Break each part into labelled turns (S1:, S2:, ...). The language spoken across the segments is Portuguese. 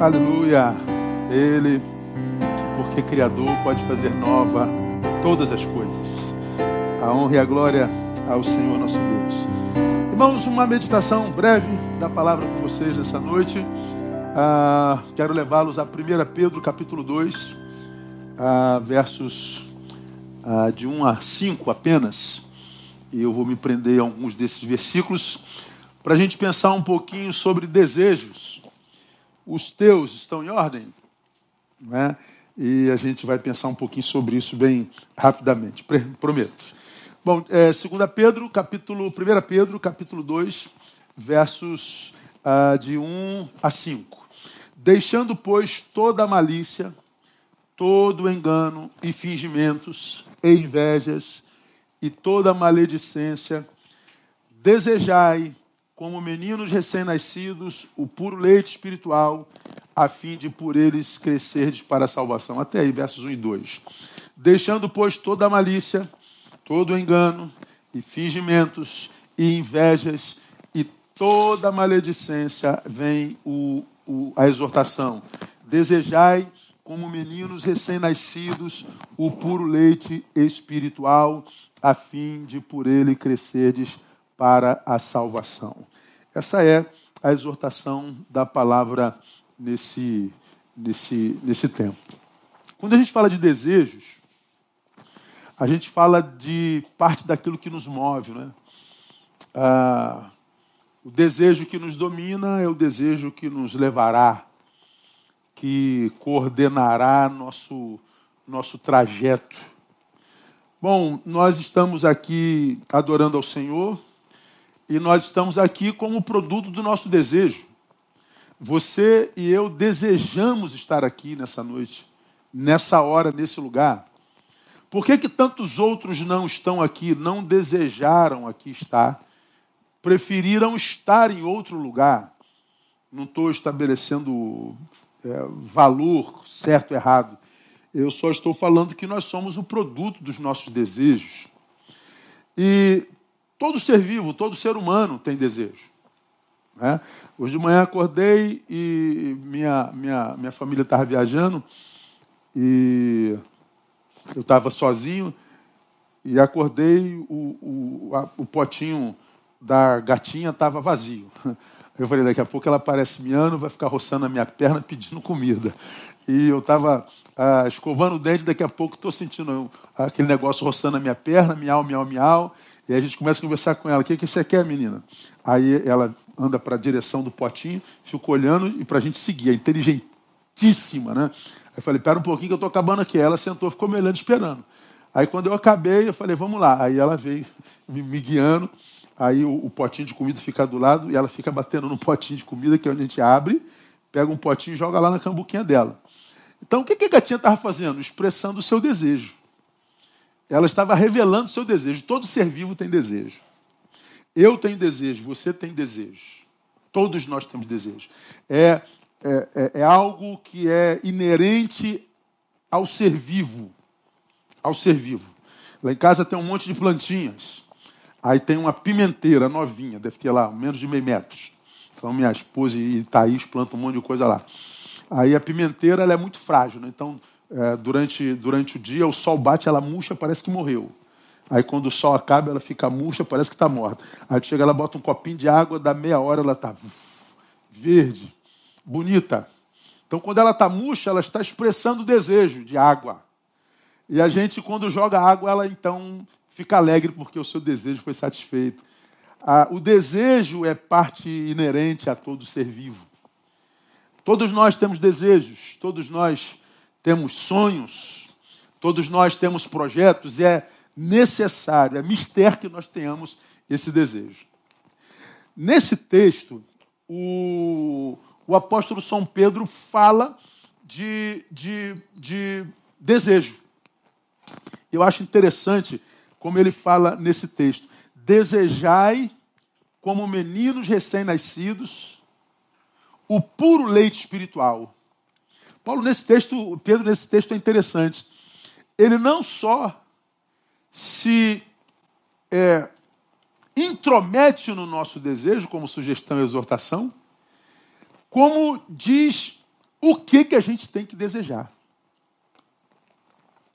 S1: Aleluia. Ele, porque Criador, pode fazer nova todas as coisas. A honra e a glória ao Senhor nosso Deus. Irmãos, uma meditação breve da palavra com vocês nessa noite. Ah, quero levá-los a 1 Pedro capítulo 2, ah, versos ah, de 1 a 5 apenas. E eu vou me prender a alguns desses versículos para a gente pensar um pouquinho sobre desejos. Os teus estão em ordem? Né? E a gente vai pensar um pouquinho sobre isso bem rapidamente, prometo. Bom, é, 2 Pedro, capítulo, 1 Pedro, capítulo 2, versos ah, de 1 a 5. Deixando, pois, toda malícia, todo engano e fingimentos e invejas e toda maledicência, desejai, como meninos recém-nascidos, o puro leite espiritual, a fim de por eles crescerdes para a salvação. Até aí, versos 1 e 2. Deixando, pois, toda a malícia, todo o engano e fingimentos e invejas e toda maledicência, vem o, o, a exortação. Desejai, como meninos recém-nascidos, o puro leite espiritual, a fim de por ele crescerdes para a salvação. Essa é a exortação da palavra nesse, nesse, nesse tempo. Quando a gente fala de desejos, a gente fala de parte daquilo que nos move. Né? Ah, o desejo que nos domina é o desejo que nos levará, que coordenará nosso, nosso trajeto. Bom, nós estamos aqui adorando ao Senhor e nós estamos aqui como produto do nosso desejo. Você e eu desejamos estar aqui nessa noite, nessa hora, nesse lugar. Por que, que tantos outros não estão aqui, não desejaram aqui estar, preferiram estar em outro lugar? Não estou estabelecendo é, valor certo errado. Eu só estou falando que nós somos o produto dos nossos desejos. E todo ser vivo, todo ser humano tem desejo. Né? Hoje de manhã acordei e minha, minha, minha família estava viajando e eu estava sozinho e acordei, o, o, a, o potinho da gatinha estava vazio. Eu falei, daqui a pouco ela aparece miando, vai ficar roçando a minha perna pedindo comida. E eu estava ah, escovando o dente, daqui a pouco estou sentindo aquele negócio roçando a minha perna, miau, miau, miau. E aí a gente começa a conversar com ela, o que, que você quer, menina? Aí ela anda para a direção do potinho, fica olhando e para a gente seguir. É inteligentíssima, né? eu falei, pera um pouquinho que eu estou acabando aqui. Aí ela sentou, ficou me olhando, esperando. Aí quando eu acabei, eu falei, vamos lá. Aí ela veio me, me guiando. Aí o, o, potinho de comida fica do lado e ela fica batendo no potinho de comida, que é onde a gente abre, pega um potinho e joga lá na cambuquinha dela. Então o que, que a gatinha estava fazendo? Expressando o seu desejo. Ela estava revelando seu desejo. Todo ser vivo tem desejo. Eu tenho desejo, você tem desejo. Todos nós temos desejo. É é, é, é algo que é inerente ao ser vivo. Ao ser vivo. Lá em casa tem um monte de plantinhas. Aí tem uma pimenteira novinha, deve ter lá menos de meio metros. Então minha esposa e Thaís plantam um monte de coisa lá. Aí a pimenteira é muito frágil, né? então é, durante, durante o dia o sol bate, ela murcha, parece que morreu. Aí quando o sol acaba, ela fica murcha, parece que está morta. Aí chega, ela bota um copinho de água, dá meia hora, ela está verde bonita. Então, quando ela está murcha, ela está expressando desejo de água. E a gente, quando joga água, ela então fica alegre porque o seu desejo foi satisfeito. Ah, o desejo é parte inerente a todo ser vivo. Todos nós temos desejos, todos nós temos sonhos, todos nós temos projetos, e é necessário, é mistério que nós tenhamos esse desejo. Nesse texto, o, o apóstolo São Pedro fala de, de, de desejo. Eu acho interessante como ele fala nesse texto: desejai como meninos recém-nascidos o puro leite espiritual. Paulo, nesse texto, Pedro, nesse texto é interessante. Ele não só se é, intromete no nosso desejo, como sugestão e exortação, como diz o que, que a gente tem que desejar.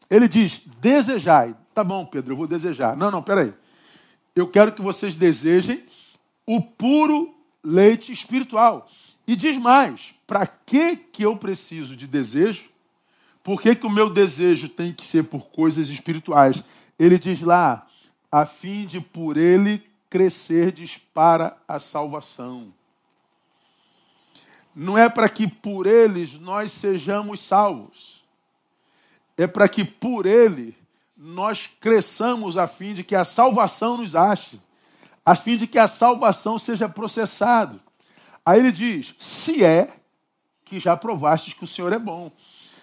S1: Ele diz: desejai. Tá bom, Pedro, eu vou desejar. Não, não, peraí. Eu quero que vocês desejem o puro leite espiritual. E diz mais: para que, que eu preciso de desejo? Por que, que o meu desejo tem que ser por coisas espirituais? Ele diz lá, a fim de por ele crescerdes para a salvação. Não é para que por eles nós sejamos salvos. É para que por ele nós cresçamos a fim de que a salvação nos ache, a fim de que a salvação seja processado. Aí ele diz: se é que já provastes que o Senhor é bom.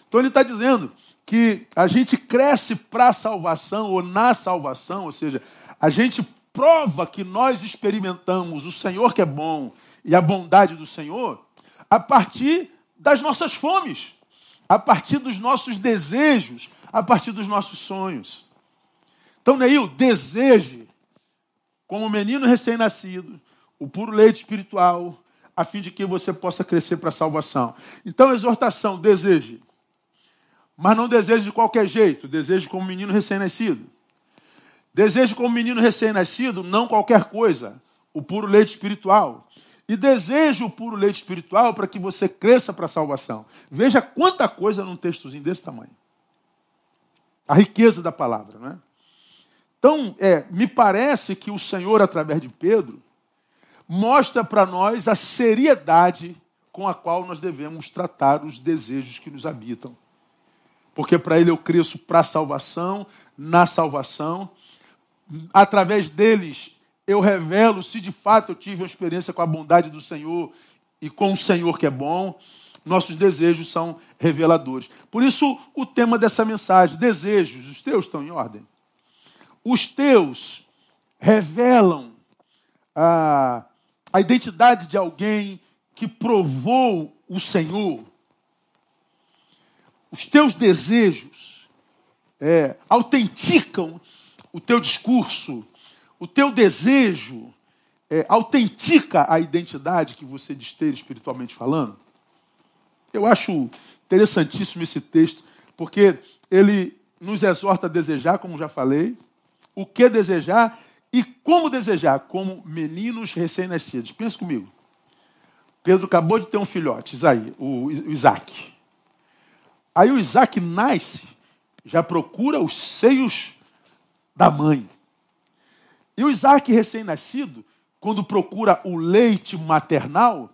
S1: Então ele está dizendo que a gente cresce para a salvação ou na salvação, ou seja, a gente prova que nós experimentamos o Senhor que é bom e a bondade do Senhor a partir das nossas fomes, a partir dos nossos desejos, a partir dos nossos sonhos. Então, Neil, deseje, como menino recém-nascido, o puro leite espiritual, a fim de que você possa crescer para a salvação. Então, exortação, deseje. Mas não deseje de qualquer jeito, deseje como menino recém-nascido. Deseje como menino recém-nascido, não qualquer coisa, o puro leite espiritual. E deseje o puro leite espiritual para que você cresça para a salvação. Veja quanta coisa num textozinho desse tamanho. A riqueza da palavra, não é? Então, é, me parece que o Senhor, através de Pedro, mostra para nós a seriedade com a qual nós devemos tratar os desejos que nos habitam. Porque para ele eu cresço para a salvação, na salvação, através deles eu revelo se de fato eu tive uma experiência com a bondade do Senhor e com o Senhor que é bom. Nossos desejos são reveladores. Por isso, o tema dessa mensagem: desejos, os teus estão em ordem. Os teus revelam a, a identidade de alguém que provou o Senhor. Os teus desejos é, autenticam o teu discurso, o teu desejo é, autentica a identidade que você diz ter espiritualmente falando? Eu acho interessantíssimo esse texto, porque ele nos exorta a desejar, como já falei, o que desejar e como desejar, como meninos recém-nascidos. Pensa comigo. Pedro acabou de ter um filhote, Isaí, o Isaac. Aí o Isaac nasce, já procura os seios da mãe. E o Isaac recém-nascido, quando procura o leite maternal,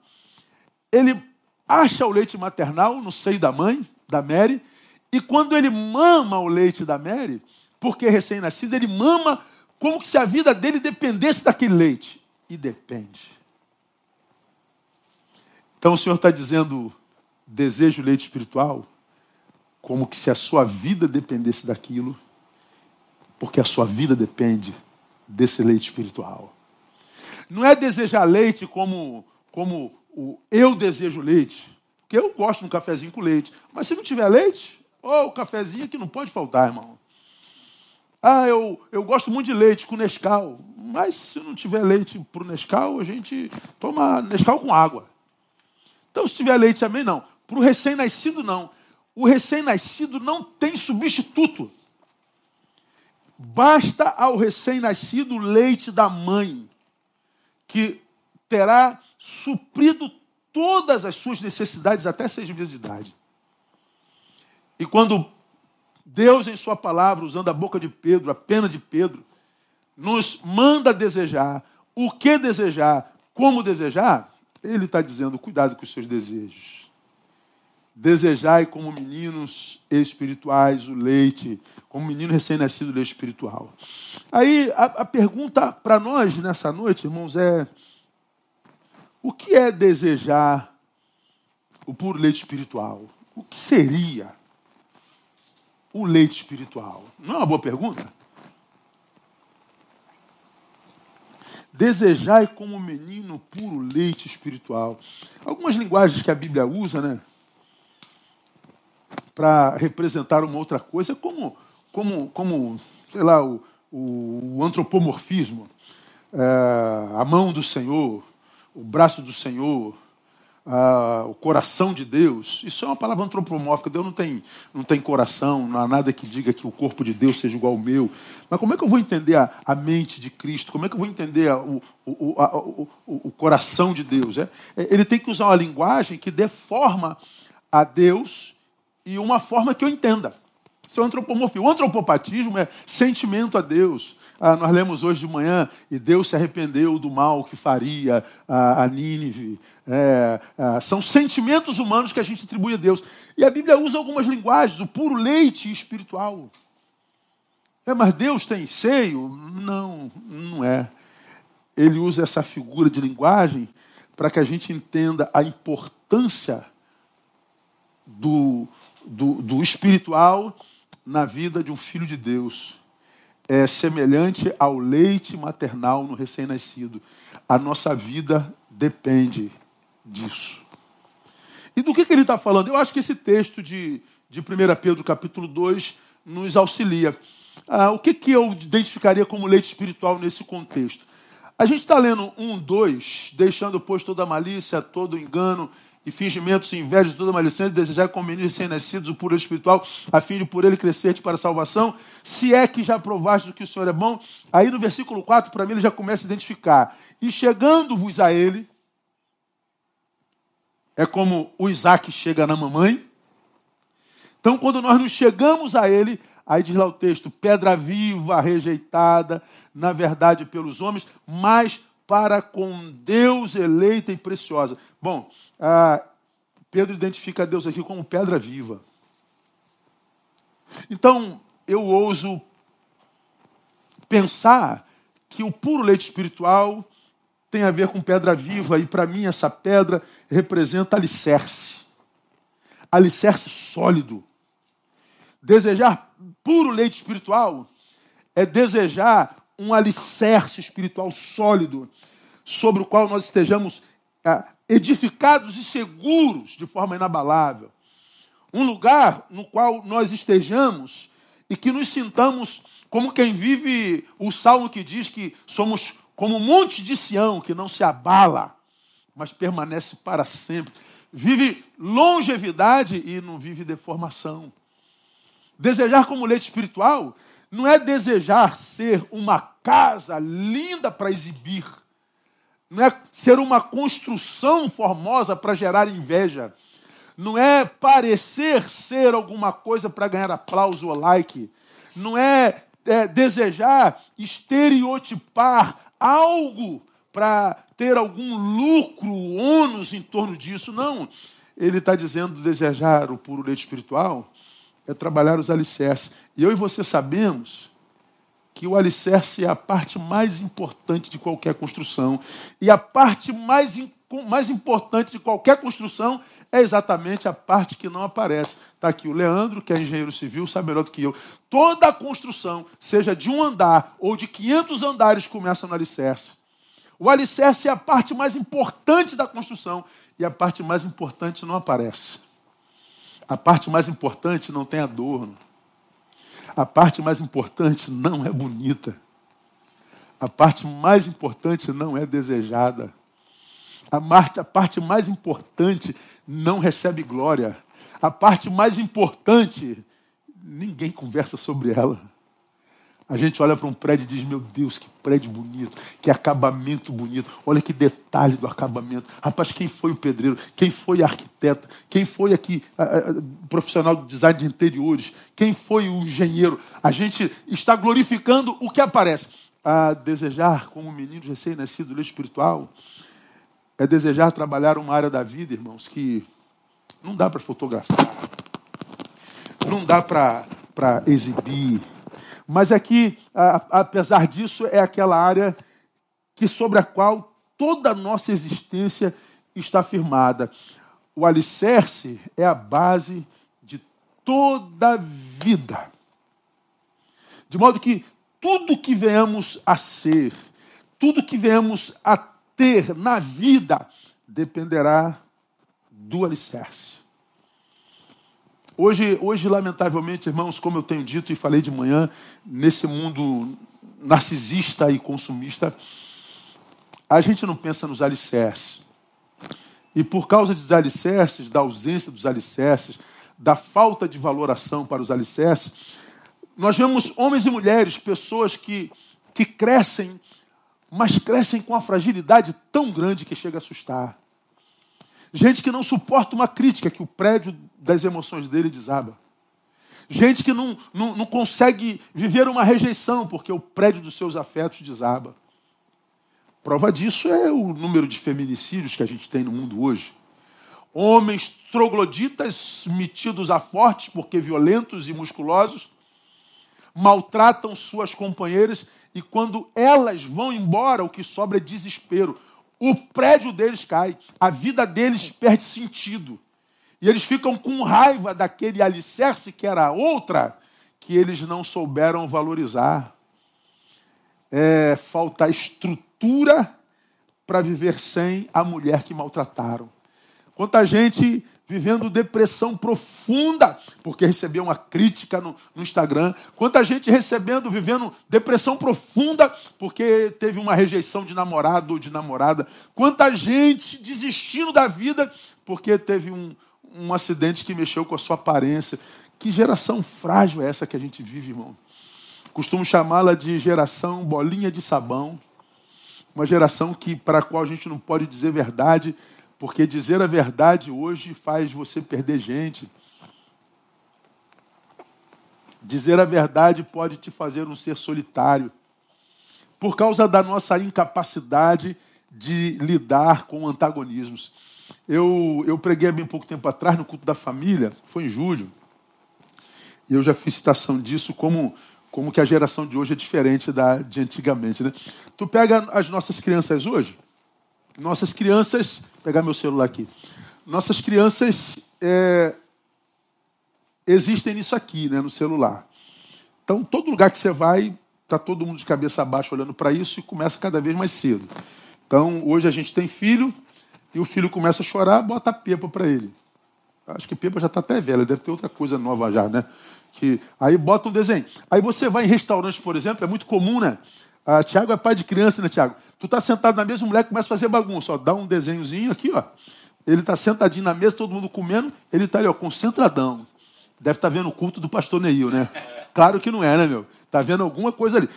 S1: ele acha o leite maternal no seio da mãe, da Mary, e quando ele mama o leite da Mary, porque recém-nascido, ele mama como se a vida dele dependesse daquele leite. E depende. Então o Senhor está dizendo, desejo leite espiritual, como que se a sua vida dependesse daquilo, porque a sua vida depende desse leite espiritual. Não é desejar leite como, como o eu desejo leite. Porque eu gosto de um cafezinho com leite. Mas se não tiver leite, ou oh, o cafezinho que não pode faltar, irmão. Ah, eu, eu gosto muito de leite com Nescau. Mas se não tiver leite para o Nescau, a gente toma Nescau com água. Então, se tiver leite também, não. Para o recém-nascido, não. O recém-nascido não tem substituto. Basta ao recém-nascido o leite da mãe, que terá suprido todas as suas necessidades até seis meses de idade. E quando Deus, em Sua palavra, usando a boca de Pedro, a pena de Pedro, nos manda desejar o que desejar, como desejar, Ele está dizendo: cuidado com os seus desejos. Desejai como meninos espirituais o leite, como menino recém-nascido o leite espiritual. Aí a, a pergunta para nós nessa noite, irmãos, é: o que é desejar o puro leite espiritual? O que seria o leite espiritual? Não é uma boa pergunta? Desejai como menino puro leite espiritual. Algumas linguagens que a Bíblia usa, né? para representar uma outra coisa, como, como, como sei lá, o, o antropomorfismo, é, a mão do Senhor, o braço do Senhor, ah, o coração de Deus, isso é uma palavra antropomórfica. Deus não tem, não tem coração, não há nada que diga que o corpo de Deus seja igual ao meu. Mas como é que eu vou entender a, a mente de Cristo? Como é que eu vou entender a, o, o, a, o, o, coração de Deus? É, é, ele tem que usar uma linguagem que dê forma a Deus e uma forma que eu entenda. Isso é o antropomorfismo. O antropopatismo é sentimento a Deus. Ah, nós lemos hoje de manhã, e Deus se arrependeu do mal que faria a, a Nínive. É, é, são sentimentos humanos que a gente atribui a Deus. E a Bíblia usa algumas linguagens, o puro leite espiritual. É, mas Deus tem seio? Não, não é. Ele usa essa figura de linguagem para que a gente entenda a importância do, do, do espiritual na vida de um filho de Deus é semelhante ao leite maternal no recém-nascido. A nossa vida depende disso. E do que, que ele está falando? Eu acho que esse texto de, de 1 Pedro, capítulo 2, nos auxilia. Ah, o que, que eu identificaria como leite espiritual nesse contexto? A gente está lendo 1, 2, deixando, pois, toda malícia, todo engano e fingimentos, inveja, toda malicência, desejar com meninos recém-nascidos o puro espiritual, a fim de por ele crescer para a salvação, se é que já provaste que o Senhor é bom. Aí no versículo 4, para mim, ele já começa a identificar. E chegando-vos a ele, é como o Isaac chega na mamãe. Então, quando nós nos chegamos a ele, aí diz lá o texto, pedra viva, rejeitada, na verdade pelos homens, mas para com Deus eleita e preciosa. Bom, ah, Pedro identifica Deus aqui como pedra viva. Então, eu ouso pensar que o puro leite espiritual tem a ver com pedra viva, e para mim essa pedra representa alicerce. Alicerce sólido. Desejar puro leite espiritual é desejar um alicerce espiritual sólido, sobre o qual nós estejamos ah, edificados e seguros de forma inabalável. Um lugar no qual nós estejamos e que nos sintamos como quem vive o salmo que diz que somos como um monte de Sião que não se abala, mas permanece para sempre. Vive longevidade e não vive deformação. Desejar como leite espiritual não é desejar ser uma casa linda para exibir, não é ser uma construção formosa para gerar inveja, não é parecer ser alguma coisa para ganhar aplauso ou like, não é, é desejar estereotipar algo para ter algum lucro, ônus em torno disso, não. Ele está dizendo desejar o puro leite espiritual é trabalhar os alicerces. E eu e você sabemos que o alicerce é a parte mais importante de qualquer construção. E a parte mais, mais importante de qualquer construção é exatamente a parte que não aparece. Está aqui o Leandro, que é engenheiro civil, sabe melhor do que eu. Toda a construção, seja de um andar ou de 500 andares, começa no alicerce. O alicerce é a parte mais importante da construção e a parte mais importante não aparece. A parte mais importante não tem adorno. A parte mais importante não é bonita. A parte mais importante não é desejada. A, parte, a parte mais importante não recebe glória. A parte mais importante, ninguém conversa sobre ela. A gente olha para um prédio e diz: Meu Deus, que prédio bonito, que acabamento bonito. Olha que detalhe do acabamento. Rapaz, quem foi o pedreiro? Quem foi a arquiteta? Quem foi aqui o profissional de design de interiores? Quem foi o engenheiro? A gente está glorificando o que aparece. A desejar, como menino recém-nascido do espiritual, é desejar trabalhar uma área da vida, irmãos, que não dá para fotografar, não dá para exibir mas aqui, apesar disso, é aquela área que sobre a qual toda a nossa existência está firmada. O alicerce é a base de toda a vida. De modo que tudo que venhamos a ser, tudo que venhamos a ter na vida, dependerá do alicerce. Hoje, hoje, lamentavelmente, irmãos, como eu tenho dito e falei de manhã, nesse mundo narcisista e consumista, a gente não pensa nos alicerces. E por causa dos alicerces, da ausência dos alicerces, da falta de valoração para os alicerces, nós vemos homens e mulheres, pessoas que, que crescem, mas crescem com a fragilidade tão grande que chega a assustar. Gente que não suporta uma crítica, que o prédio das emoções dele desaba. Gente que não, não, não consegue viver uma rejeição, porque o prédio dos seus afetos desaba. Prova disso é o número de feminicídios que a gente tem no mundo hoje. Homens trogloditas metidos a fortes, porque violentos e musculosos, maltratam suas companheiras e quando elas vão embora, o que sobra é desespero. O prédio deles cai, a vida deles perde sentido. E eles ficam com raiva daquele alicerce que era outra, que eles não souberam valorizar. É, falta estrutura para viver sem a mulher que maltrataram. Quanta gente vivendo depressão profunda, porque recebeu uma crítica no, no, Instagram. Quanta gente recebendo, vivendo depressão profunda, porque teve uma rejeição de namorado ou de namorada. Quanta gente desistindo da vida, porque teve um, um acidente que mexeu com a sua aparência. Que geração frágil é essa que a gente vive, irmão? Costumo chamá-la de geração bolinha de sabão. Uma geração que para a qual a gente não pode dizer verdade, porque dizer a verdade hoje faz você perder gente. Dizer a verdade pode te fazer um ser solitário. Por causa da nossa incapacidade de lidar com antagonismos. Eu, eu preguei há bem pouco tempo atrás no culto da família, foi em julho, e eu já fiz citação disso como, como que a geração de hoje é diferente da de antigamente. Né? Tu pega as nossas crianças hoje, nossas crianças, vou pegar meu celular aqui, nossas crianças é, existem nisso aqui, né, no celular. Então, todo lugar que você vai, está todo mundo de cabeça baixa olhando para isso e começa cada vez mais cedo. Então, hoje a gente tem filho, e o filho começa a chorar, bota a Pepa para ele. Acho que Pepa já está até velha, deve ter outra coisa nova já, né? Que, aí bota um desenho. Aí você vai em restaurantes, por exemplo, é muito comum, né? Ah, Tiago é pai de criança, né, Tiago? Tu está sentado na mesa, o moleque começa a fazer bagunça. Ó, dá um desenhozinho aqui, ó. Ele está sentadinho na mesa, todo mundo comendo, ele está ali, ó, concentradão. Deve estar tá vendo o culto do pastor Neil, né? Claro que não é, né, meu? Está vendo alguma coisa ali.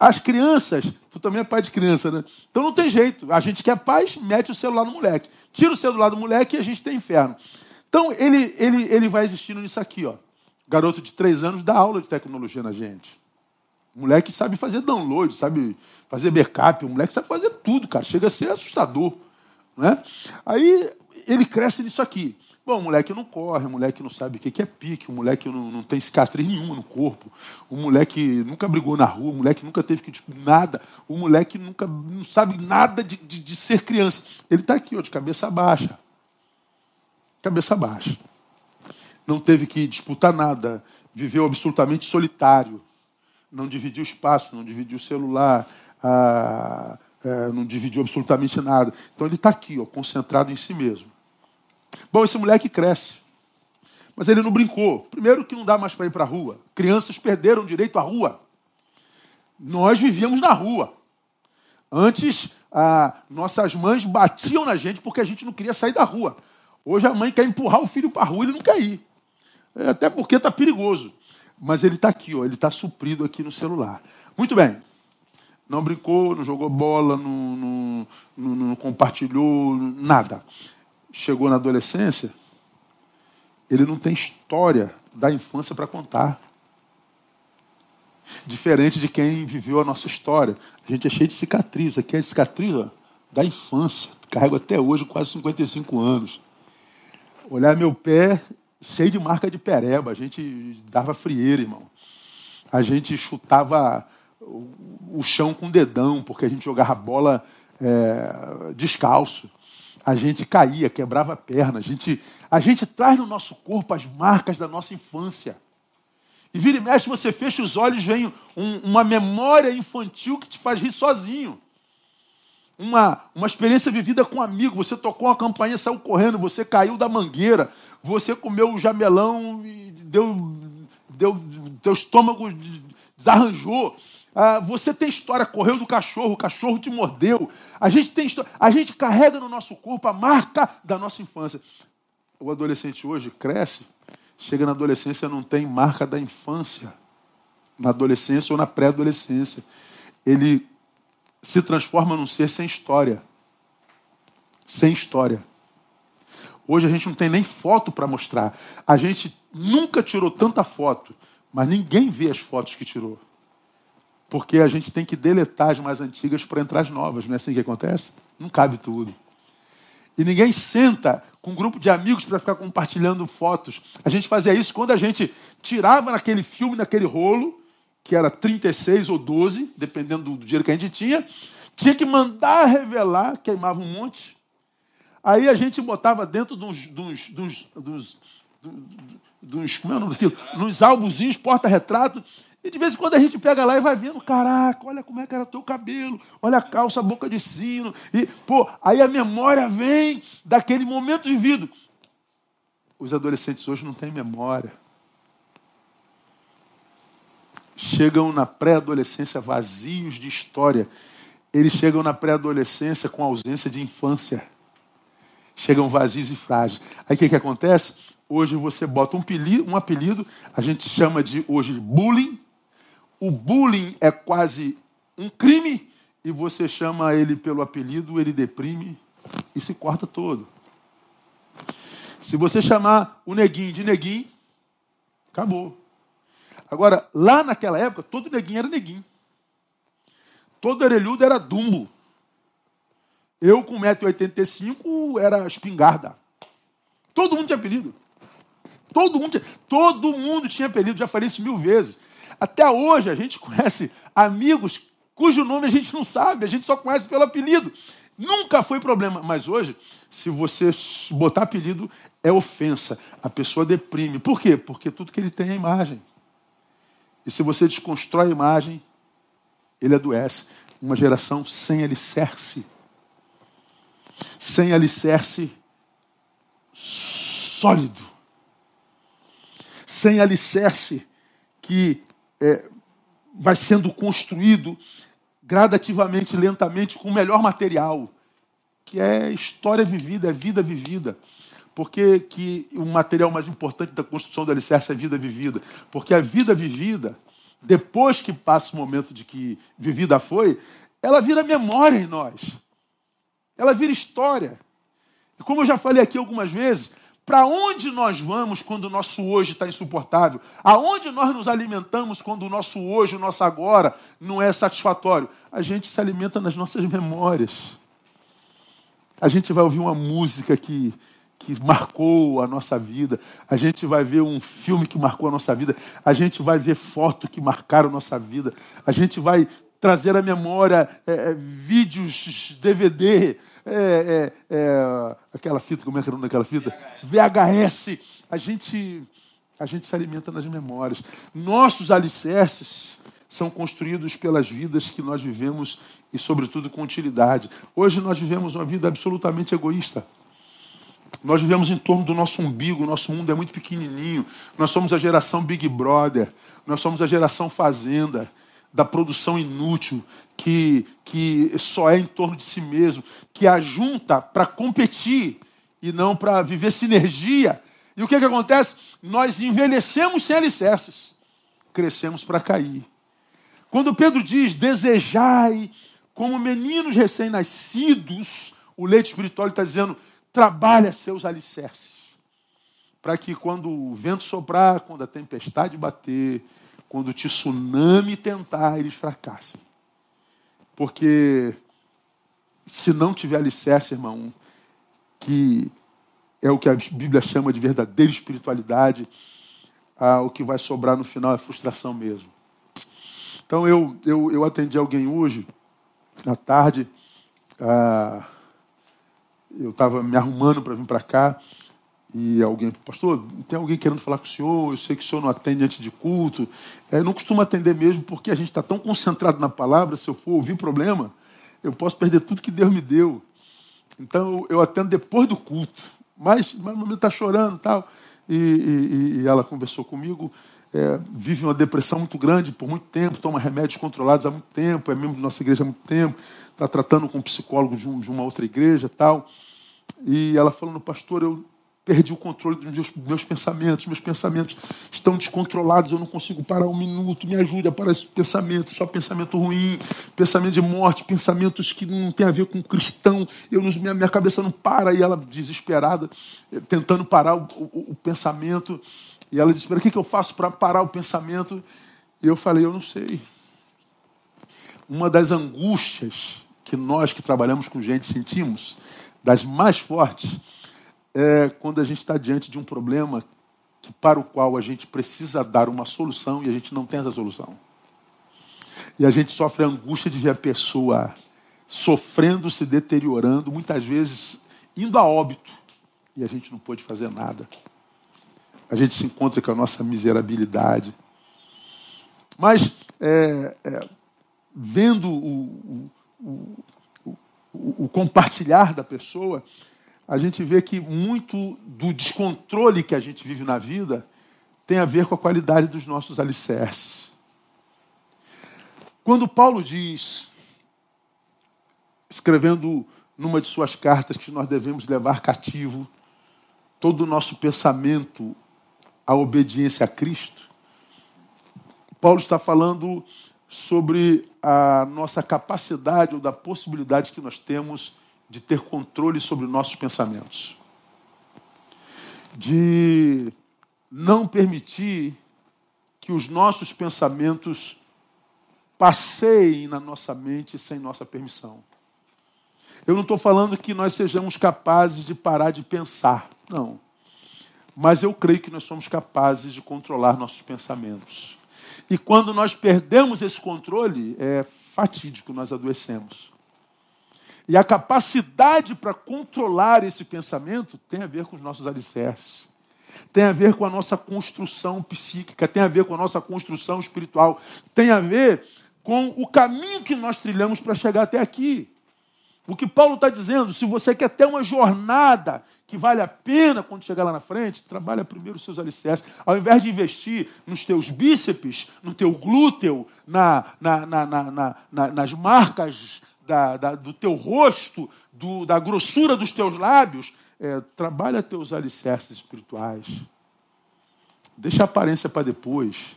S1: As crianças, tu também é pai de criança, né? Então não tem jeito. A gente que é pai, mete o celular no moleque. Tira o celular do moleque e a gente tem inferno. Então ele, ele, ele vai existindo nisso aqui, ó. Garoto de três anos dá aula de tecnologia na gente. O moleque sabe fazer download, sabe fazer backup, o moleque sabe fazer tudo, cara. Chega a ser assustador. Né? Aí ele cresce nisso aqui. Bom, o moleque não corre, o moleque não sabe o que é pique, o moleque não, não tem cicatriz nenhuma no corpo, o moleque nunca brigou na rua, o moleque nunca teve que, tipo, nada, o moleque nunca não sabe nada de, de, de ser criança. Ele está aqui, ó, de cabeça baixa. Cabeça baixa. Não teve que disputar nada, viveu absolutamente solitário. Não dividiu espaço, não dividiu celular, ah, é, não dividiu absolutamente nada. Então ele está aqui, ó, concentrado em si mesmo. Bom, esse moleque cresce. Mas ele não brincou. Primeiro que não dá mais para ir para a rua. Crianças perderam o direito à rua. Nós vivíamos na rua. Antes, nossas mães batiam na gente porque a gente não queria sair da rua. Hoje a mãe quer empurrar o filho para a rua e ele não quer ir. É, até porque está perigoso. Mas ele está aqui, ó, ele está suprido aqui no celular. Muito bem. Não brincou, não jogou bola, não, não, não, compartilhou, nada chegou na adolescência, ele não tem história da infância para contar. Diferente de quem viveu a nossa história. A gente é cheio de cicatriz. Aqui é cicatriz ó, da infância. Carrego até hoje quase 55 anos. Olhar meu pé cheio de marca de pereba. A gente dava frieira, irmão. A gente chutava o chão com o dedão, porque a gente jogava bola é, descalço a gente caía, quebrava a perna, a gente, a gente traz no nosso corpo as marcas da nossa infância. E vira e mexe, você fecha os olhos, vem um, uma memória infantil que te faz rir sozinho. Uma, uma experiência vivida com um amigo. Você tocou uma campainha, saiu correndo, você caiu da mangueira, você comeu o jamelão e deu, deu, teu estômago desarranjou. Ah, você tem história, correu do cachorro, o cachorro te mordeu. A gente tem história, a gente carrega no nosso corpo a marca da nossa infância. O adolescente hoje cresce, chega na adolescência não tem marca da infância. Na adolescência ou na pré-adolescência. Ele se transforma num ser sem história. Sem história. Hoje a gente não tem nem foto para mostrar. A gente nunca tirou tanta foto, mas ninguém vê as fotos que tirou. Porque a gente tem que deletar as mais antigas para entrar as novas, não é assim que acontece? Não cabe tudo. E ninguém senta com um grupo de amigos para ficar compartilhando fotos. A gente fazia isso quando a gente tirava naquele filme, naquele rolo, que era 36 ou 12, dependendo do dinheiro que a gente tinha, tinha que mandar revelar, queimava um monte. Aí a gente botava dentro uns, de uns, de uns como é o nome daquilo? Nos álbusinhos, porta-retrato. E de vez em quando a gente pega lá e vai vendo, caraca, olha como é que era teu cabelo, olha a calça, a boca de sino. E, pô, aí a memória vem daquele momento vivido. Os adolescentes hoje não têm memória. Chegam na pré-adolescência vazios de história. Eles chegam na pré-adolescência com ausência de infância. Chegam vazios e frágeis. Aí o que, que acontece? Hoje você bota um apelido, um apelido, a gente chama de hoje bullying, o bullying é quase um crime e você chama ele pelo apelido, ele deprime e se corta todo. Se você chamar o neguinho de neguinho, acabou. Agora, lá naquela época, todo neguinho era neguinho. Todo orelhudo era dumbo. Eu, com 1,85m, era espingarda. Todo mundo tinha apelido. Todo mundo, tinha, todo mundo tinha apelido, já falei isso mil vezes. Até hoje a gente conhece amigos cujo nome a gente não sabe, a gente só conhece pelo apelido. Nunca foi problema, mas hoje, se você botar apelido, é ofensa. A pessoa deprime. Por quê? Porque tudo que ele tem é imagem. E se você desconstrói a imagem, ele adoece. Uma geração sem alicerce. Sem alicerce sólido. Sem alicerce que é, vai sendo construído gradativamente, lentamente, com o melhor material, que é história vivida, é vida vivida. Porque que o material mais importante da construção do alicerce é a vida vivida. Porque a vida vivida, depois que passa o momento de que vivida foi, ela vira memória em nós. Ela vira história. E como eu já falei aqui algumas vezes, para onde nós vamos quando o nosso hoje está insuportável? Aonde nós nos alimentamos quando o nosso hoje, o nosso agora, não é satisfatório? A gente se alimenta nas nossas memórias. A gente vai ouvir uma música que, que marcou a nossa vida. A gente vai ver um filme que marcou a nossa vida. A gente vai ver foto que marcaram a nossa vida. A gente vai trazer à memória é, é, vídeos, DVD, é, é, é, aquela fita, como é que era o nome daquela fita? VHS. VHS. A gente, a gente se alimenta nas memórias. Nossos alicerces são construídos pelas vidas que nós vivemos e, sobretudo, com utilidade. Hoje nós vivemos uma vida absolutamente egoísta. Nós vivemos em torno do nosso umbigo, nosso mundo é muito pequenininho. Nós somos a geração Big Brother, nós somos a geração Fazenda da produção inútil, que, que só é em torno de si mesmo, que ajunta para competir e não para viver sinergia. E o que, que acontece? Nós envelhecemos sem alicerces, crescemos para cair. Quando Pedro diz: desejai como meninos recém-nascidos, o leite espiritual está dizendo: trabalha seus alicerces. Para que quando o vento soprar, quando a tempestade bater, quando o tsunami tentar, eles fracassem. Porque se não tiver alicerce, irmão, que é o que a Bíblia chama de verdadeira espiritualidade, ah, o que vai sobrar no final é frustração mesmo. Então eu, eu, eu atendi alguém hoje, na tarde, ah, eu estava me arrumando para vir para cá, e alguém, pastor, tem alguém querendo falar com o senhor, eu sei que o senhor não atende antes de culto. É, eu não costumo atender mesmo porque a gente está tão concentrado na palavra, se eu for ouvir problema, eu posso perder tudo que Deus me deu. Então eu atendo depois do culto. Mas, mas a está chorando tal. E, e, e ela conversou comigo. É, vive uma depressão muito grande por muito tempo, toma remédios controlados há muito tempo, é membro da nossa igreja há muito tempo, está tratando com um psicólogo de, um, de, uma outra igreja tal. E ela falando, pastor, eu perdi o controle dos meus, meus, pensamentos, meus pensamentos estão descontrolados, eu não consigo parar um minuto, me ajude a parar esse pensamento, só pensamento ruim, pensamento de morte, pensamentos que não tem a ver com cristão, eu não, minha, minha cabeça não para, e ela desesperada, eh, tentando parar o, o, o pensamento, e ela disse, o que, que eu faço para parar o pensamento? E eu falei, eu não sei. Uma das angústias que nós que trabalhamos com gente sentimos, das mais fortes, é quando a gente está diante de um problema para o qual a gente precisa dar uma solução e a gente não tem essa solução. E a gente sofre a angústia de ver a pessoa sofrendo, se deteriorando, muitas vezes indo a óbito, e a gente não pode fazer nada. A gente se encontra com a nossa miserabilidade. Mas, é, é, vendo o, o, o, o compartilhar da pessoa, a gente vê que muito do descontrole que a gente vive na vida tem a ver com a qualidade dos nossos alicerces. Quando Paulo diz, escrevendo numa de suas cartas, que nós devemos levar cativo todo o nosso pensamento à obediência a Cristo, Paulo está falando sobre a nossa capacidade ou da possibilidade que nós temos de ter controle sobre nossos pensamentos, de não permitir que os nossos pensamentos passeiem na nossa mente sem nossa permissão. Eu não estou falando que nós sejamos capazes de parar de pensar, não. Mas eu creio que nós somos capazes de controlar nossos pensamentos. E quando nós perdemos esse controle, é fatídico, nós adoecemos. E a capacidade para controlar esse pensamento tem a ver com os nossos alicerces. Tem a ver com a nossa construção psíquica, tem a ver com a nossa construção espiritual, tem a ver com o caminho que nós trilhamos para chegar até aqui. O que Paulo está dizendo, se você quer ter uma jornada que vale a pena quando chegar lá na frente, trabalha primeiro os seus alicerces. Ao invés de investir nos teus bíceps, no teu glúteo, na, na, na, nas marcas da, da, do teu rosto, do, da grossura dos teus lábios, é, trabalha teus alicerces espirituais. Deixa a aparência para depois.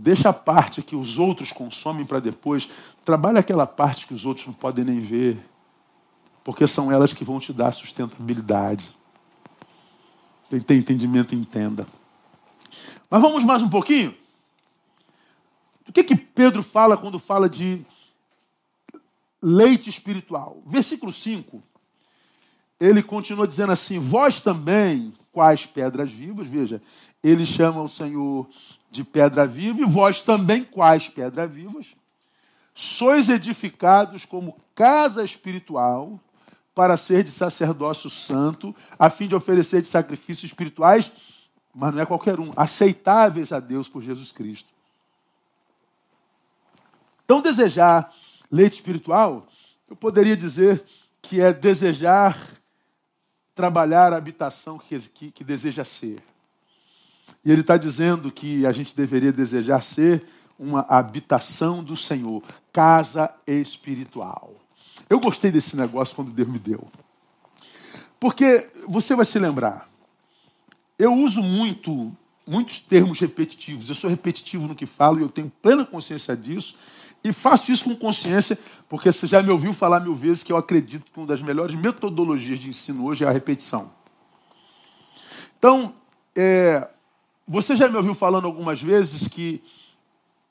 S1: Deixa a parte que os outros consomem para depois. Trabalha aquela parte que os outros não podem nem ver. Porque são elas que vão te dar sustentabilidade. Quem tem entendimento, entenda. Mas vamos mais um pouquinho? O que, que Pedro fala quando fala de leite espiritual. Versículo 5, ele continua dizendo assim: Vós também, quais pedras vivas, veja, ele chama o Senhor de pedra viva, e vós também, quais pedras vivas, sois edificados como casa espiritual para ser de sacerdócio santo, a fim de oferecer de sacrifícios espirituais, mas não é qualquer um, aceitáveis a Deus por Jesus Cristo. Então, desejar Leite espiritual, eu poderia dizer que é desejar trabalhar a habitação que, que, que deseja ser. E ele está dizendo que a gente deveria desejar ser uma habitação do Senhor, casa espiritual. Eu gostei desse negócio quando Deus me deu. Porque você vai se lembrar, eu uso muito, muitos termos repetitivos, eu sou repetitivo no que falo e eu tenho plena consciência disso, e faço isso com consciência, porque você já me ouviu falar mil vezes que eu acredito que uma das melhores metodologias de ensino hoje é a repetição. Então, é, você já me ouviu falando algumas vezes que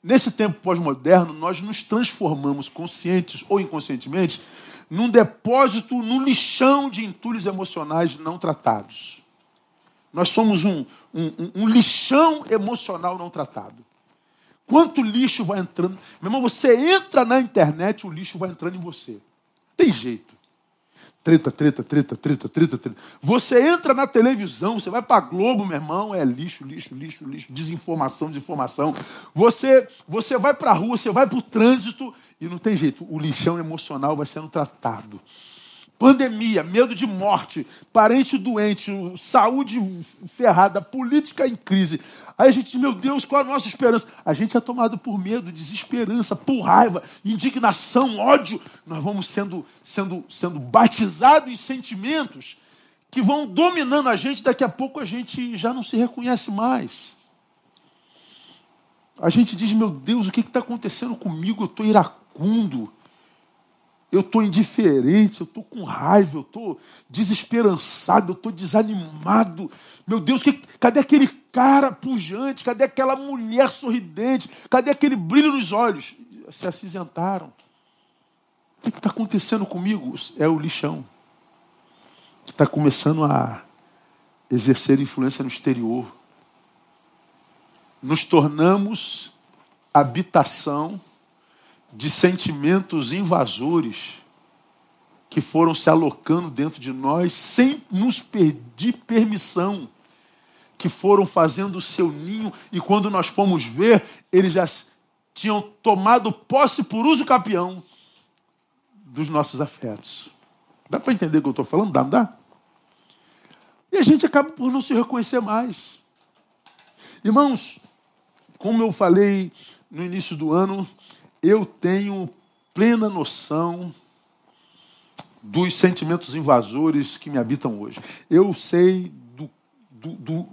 S1: nesse tempo pós-moderno nós nos transformamos conscientes ou inconscientemente num depósito, num lixão de entulhos emocionais não tratados. Nós somos um, um, um lixão emocional não tratado. Quanto lixo vai entrando? Meu irmão, você entra na internet, o lixo vai entrando em você. Tem jeito. Treta, treta, treta, treta, treta, treta. Você entra na televisão, você vai para Globo, meu irmão, é lixo, lixo, lixo, lixo, desinformação, desinformação. Você, você vai para a rua, você vai para o trânsito e não tem jeito. O lixão emocional vai sendo tratado. Pandemia, medo de morte, parente doente, saúde ferrada, política em crise. Aí a gente meu Deus, qual a nossa esperança? A gente é tomado por medo, desesperança, por raiva, indignação, ódio. Nós vamos sendo, sendo, sendo batizados em sentimentos que vão dominando a gente, daqui a pouco a gente já não se reconhece mais. A gente diz, meu Deus, o que está acontecendo comigo? Eu estou iracundo eu estou indiferente, eu estou com raiva, eu estou desesperançado, eu estou desanimado. Meu Deus, que, cadê aquele cara pujante? Cadê aquela mulher sorridente? Cadê aquele brilho nos olhos? Se acinzentaram. O que está acontecendo comigo? É o lixão que está começando a exercer influência no exterior. Nos tornamos habitação de sentimentos invasores que foram se alocando dentro de nós sem nos pedir permissão, que foram fazendo o seu ninho e quando nós fomos ver, eles já tinham tomado posse por uso capião dos nossos afetos. Dá para entender o que eu estou falando? Dá, não dá? E a gente acaba por não se reconhecer mais. Irmãos, como eu falei no início do ano, eu tenho plena noção dos sentimentos invasores que me habitam hoje. Eu sei do, do, do,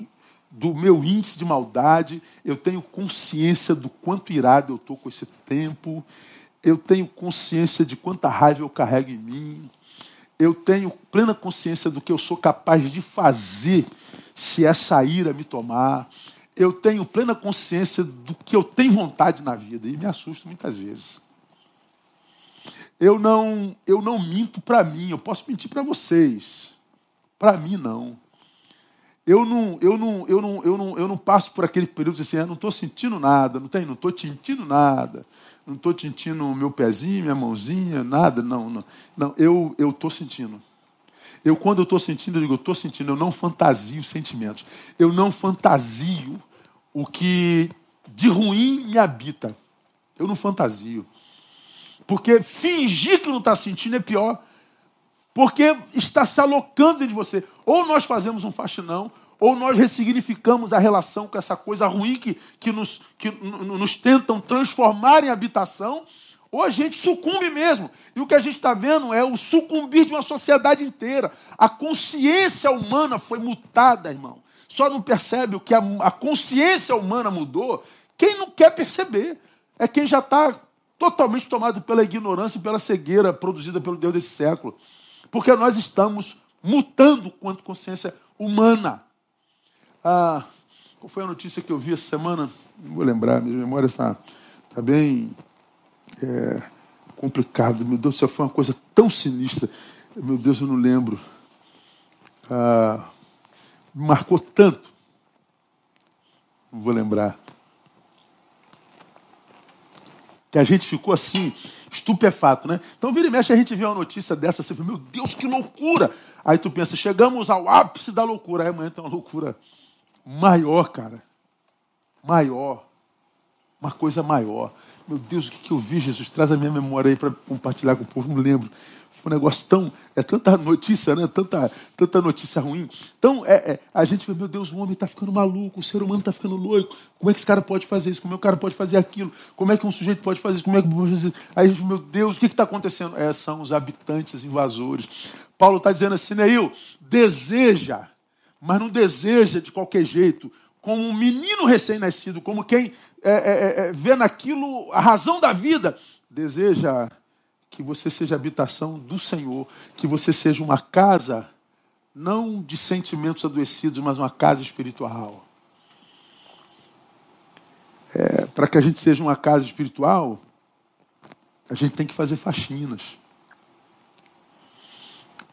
S1: do meu índice de maldade, eu tenho consciência do quanto irado eu estou com esse tempo, eu tenho consciência de quanta raiva eu carrego em mim, eu tenho plena consciência do que eu sou capaz de fazer se essa ira me tomar eu tenho plena consciência do que eu tenho vontade na vida e me assusto muitas vezes. Eu não, eu não minto para mim, eu posso mentir para vocês. Para mim não. Eu não, eu não, eu não, eu não, eu não passo por aquele período assim, ah, não estou sentindo nada, não tem, não estou sentindo nada, não estou sentindo meu pezinho, minha mãozinha, nada, não, não, não eu eu estou sentindo. Eu, quando eu estou sentindo, eu digo, eu estou sentindo, eu não fantasio sentimentos. Eu não fantasio o que de ruim me habita. Eu não fantasio. Porque fingir que não está sentindo é pior. Porque está se alocando de você. Ou nós fazemos um faxinão, ou nós ressignificamos a relação com essa coisa ruim que, que, nos, que nos tentam transformar em habitação, ou a gente sucumbe mesmo. E o que a gente está vendo é o sucumbir de uma sociedade inteira. A consciência humana foi mutada, irmão só não percebe o que a, a consciência humana mudou quem não quer perceber. É quem já está totalmente tomado pela ignorância e pela cegueira produzida pelo Deus desse século. Porque nós estamos mutando quanto consciência humana. Ah, qual foi a notícia que eu vi essa semana? Não vou lembrar, minha memória está tá bem é, complicada. Meu Deus, isso foi uma coisa tão sinistra. Meu Deus, eu não lembro. Ah, me marcou tanto. Não vou lembrar. Que a gente ficou assim, estupefato, né? Então, vira e mexe, a gente vê uma notícia dessa, você fala, meu Deus, que loucura! Aí tu pensa, chegamos ao ápice da loucura. Aí amanhã tem uma loucura maior, cara. Maior. Uma coisa maior. Meu Deus, o que, que eu vi, Jesus? Traz a minha memória aí para compartilhar com o povo, não lembro. Um negócio tão. É tanta notícia, né? Tanta, tanta notícia ruim. Então, é, é a gente vê, meu Deus, o homem está ficando maluco, o ser humano está ficando louco. Como é que esse cara pode fazer isso? Como é que o cara pode fazer aquilo? Como é que um sujeito pode fazer isso? Como é que pode fazer isso? Aí meu Deus, o que está acontecendo? É, são os habitantes invasores. Paulo está dizendo assim, Neil, deseja, mas não deseja de qualquer jeito como um menino recém-nascido, como quem é, é, é, é, vê naquilo a razão da vida, deseja que você seja habitação do Senhor, que você seja uma casa, não de sentimentos adoecidos, mas uma casa espiritual. É, Para que a gente seja uma casa espiritual, a gente tem que fazer faxinas.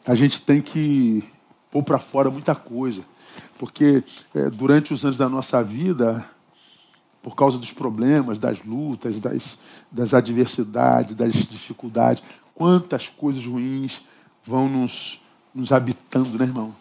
S1: A gente tem que pôr para fora muita coisa. Porque é, durante os anos da nossa vida, por causa dos problemas, das lutas, das, das adversidades, das dificuldades, quantas coisas ruins vão nos, nos habitando, né, irmão?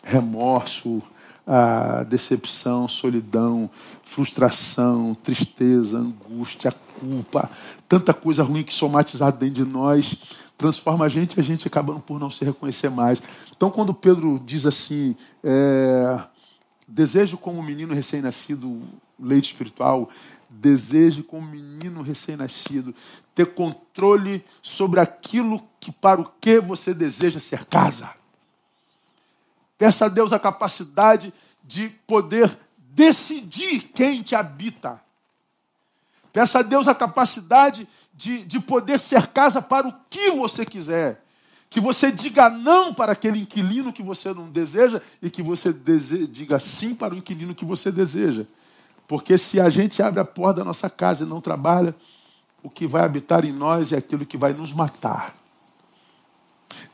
S1: Remorso, a decepção, solidão, frustração, tristeza, angústia, culpa, tanta coisa ruim que somatizada dentro de nós transforma a gente e a gente acabando por não se reconhecer mais. Então, quando Pedro diz assim, é, desejo como um menino recém-nascido leite espiritual, deseje como menino recém-nascido ter controle sobre aquilo que para o que você deseja ser casa. Peça a Deus a capacidade de poder decidir quem te habita. Peça a Deus a capacidade de, de poder ser casa para o que você quiser. Que você diga não para aquele inquilino que você não deseja e que você diga sim para o inquilino que você deseja. Porque se a gente abre a porta da nossa casa e não trabalha, o que vai habitar em nós é aquilo que vai nos matar.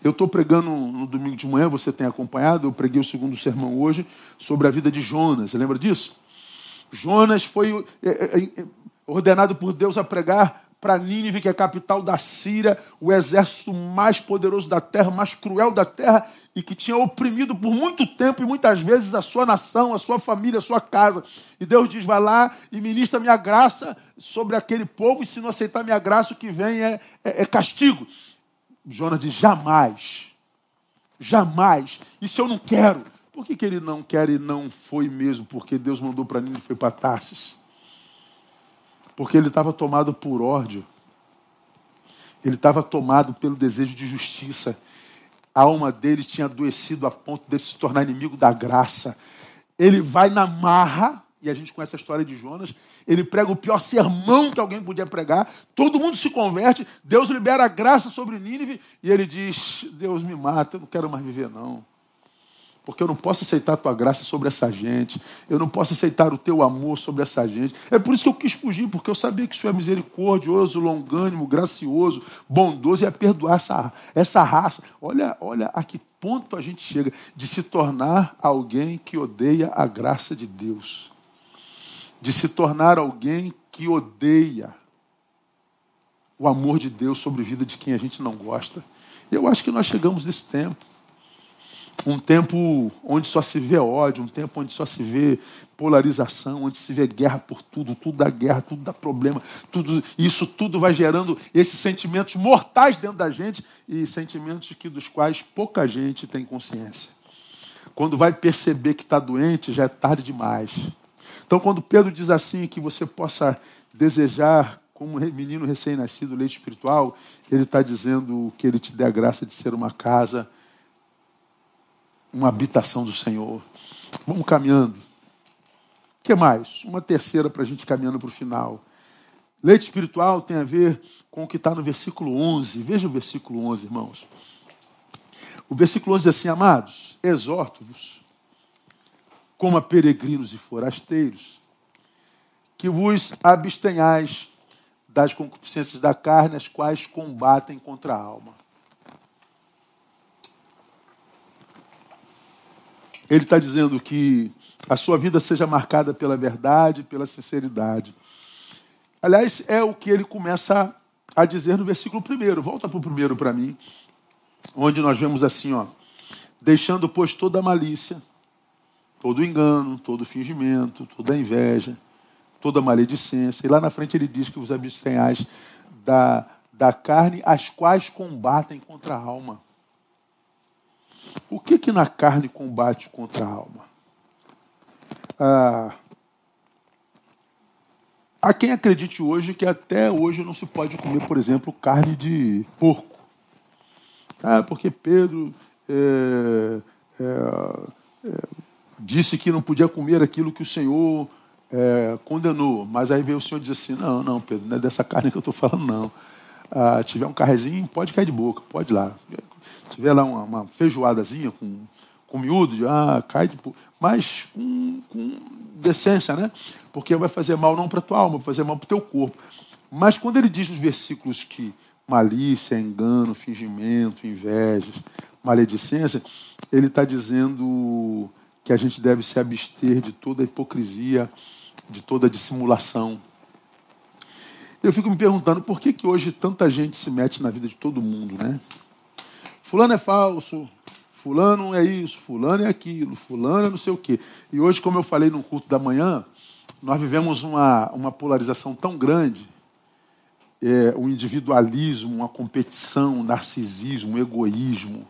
S1: Eu estou pregando no domingo de manhã, você tem acompanhado, eu preguei o segundo sermão hoje sobre a vida de Jonas. Você lembra disso? Jonas foi é, é, é, ordenado por Deus a pregar para Nínive, que é a capital da Síria, o exército mais poderoso da terra, mais cruel da terra, e que tinha oprimido por muito tempo e muitas vezes a sua nação, a sua família, a sua casa. E Deus diz: vai lá e ministra minha graça sobre aquele povo, e se não aceitar minha graça, o que vem é, é, é castigo. Jonas diz: jamais, jamais, isso eu não quero. Por que, que ele não quer e não foi mesmo? Porque Deus mandou para Nínive e foi para Tarsis. Porque ele estava tomado por ódio. Ele estava tomado pelo desejo de justiça. A alma dele tinha adoecido a ponto de se tornar inimigo da graça. Ele vai na marra e a gente conhece a história de Jonas, ele prega o pior sermão que alguém podia pregar, todo mundo se converte, Deus libera a graça sobre Nínive, e ele diz: Deus me mata, eu não quero mais viver, não. Porque eu não posso aceitar a tua graça sobre essa gente, eu não posso aceitar o teu amor sobre essa gente. É por isso que eu quis fugir, porque eu sabia que isso é misericordioso, longânimo, gracioso, bondoso e a perdoar essa, essa raça. Olha, olha a que ponto a gente chega de se tornar alguém que odeia a graça de Deus de se tornar alguém que odeia o amor de Deus sobre a vida de quem a gente não gosta. Eu acho que nós chegamos nesse tempo. Um tempo onde só se vê ódio, um tempo onde só se vê polarização, onde se vê guerra por tudo, tudo dá guerra, tudo dá problema, tudo, isso tudo vai gerando esses sentimentos mortais dentro da gente e sentimentos que dos quais pouca gente tem consciência. Quando vai perceber que está doente, já é tarde demais. Então, quando Pedro diz assim, que você possa desejar, como menino recém-nascido, leite espiritual, ele está dizendo que ele te dê a graça de ser uma casa, uma habitação do Senhor. Vamos caminhando. O que mais? Uma terceira para a gente caminhando para o final. Leite espiritual tem a ver com o que está no versículo 11. Veja o versículo 11, irmãos. O versículo 11 diz assim: Amados, exorto-vos como a peregrinos e forasteiros, que vos abstenhais das concupiscências da carne, as quais combatem contra a alma. Ele está dizendo que a sua vida seja marcada pela verdade, pela sinceridade. Aliás, é o que ele começa a dizer no versículo primeiro. Volta para o primeiro para mim, onde nós vemos assim, ó, deixando pois toda a malícia, todo engano, todo fingimento, toda inveja, toda maledicência. E lá na frente ele diz que os abstenhais da, da carne, as quais combatem contra a alma. O que que na carne combate contra a alma? Ah, há quem acredite hoje que até hoje não se pode comer, por exemplo, carne de porco. Ah, porque Pedro é, é, é, disse que não podia comer aquilo que o Senhor é, condenou. Mas aí veio o Senhor e disse assim: Não, não, Pedro, não é dessa carne que eu estou falando, não. Ah, tiver um carrezinho, pode cair de boca, pode ir lá. Tiver lá uma, uma feijoadazinha com, com miúdo, ah, cai de. Mas com, com decência, né? Porque vai fazer mal não para tua alma, vai fazer mal para o teu corpo. Mas quando ele diz nos versículos que malícia, engano, fingimento, invejas, maledicência, ele está dizendo que a gente deve se abster de toda hipocrisia, de toda dissimulação. Eu fico me perguntando por que, que hoje tanta gente se mete na vida de todo mundo, né? Fulano é falso, Fulano é isso, fulano é aquilo, fulano é não sei o quê. E hoje, como eu falei no culto da manhã, nós vivemos uma, uma polarização tão grande, é, o individualismo, uma competição, um narcisismo, um egoísmo,